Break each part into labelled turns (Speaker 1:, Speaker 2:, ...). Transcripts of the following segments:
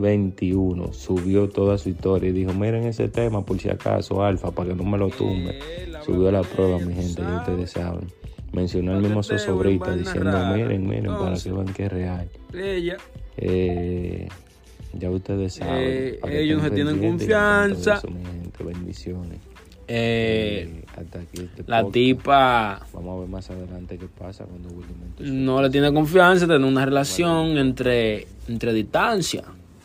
Speaker 1: 21 subió toda su historia y dijo, miren ese tema por si acaso, Alfa, para que no me lo tumbe. Subió la prueba, mi gente, ya ustedes saben. Mencionó el mismo Sosobrita diciendo, miren, miren, para que vean que es real.
Speaker 2: Ella.
Speaker 1: Eh, ya ustedes saben.
Speaker 2: Eh, ellos no tienen confianza.
Speaker 1: eso, mi gente, bendiciones.
Speaker 2: Eh,
Speaker 1: hasta aquí este
Speaker 2: la
Speaker 1: podcast.
Speaker 2: tipa
Speaker 1: Vamos a ver más adelante qué pasa cuando
Speaker 2: no le tiene confianza tener una relación entre, entre distancia.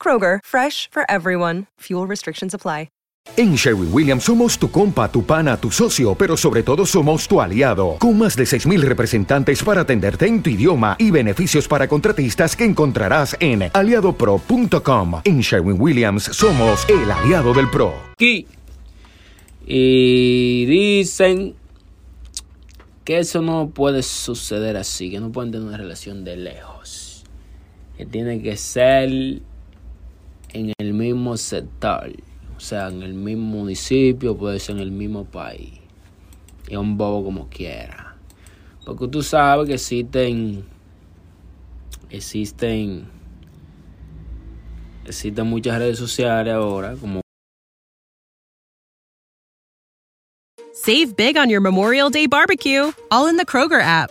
Speaker 3: Kroger, fresh for everyone. Fuel restrictions apply.
Speaker 4: En Sherwin Williams somos tu compa, tu pana, tu socio, pero sobre todo somos tu aliado, con más de 6.000 representantes para atenderte en tu idioma y beneficios para contratistas que encontrarás en aliadopro.com. En Sherwin Williams somos el aliado del PRO.
Speaker 2: Aquí. Y dicen que eso no puede suceder así, que no pueden tener una relación de lejos. Que tiene que ser en el mismo sector. O sea, en el mismo municipio, puede ser en el mismo país. Y un bobo como quiera. Porque tú sabes que existen. Existen. Existen muchas redes sociales ahora, como
Speaker 5: Save big on your Memorial Day barbecue, all in the Kroger app.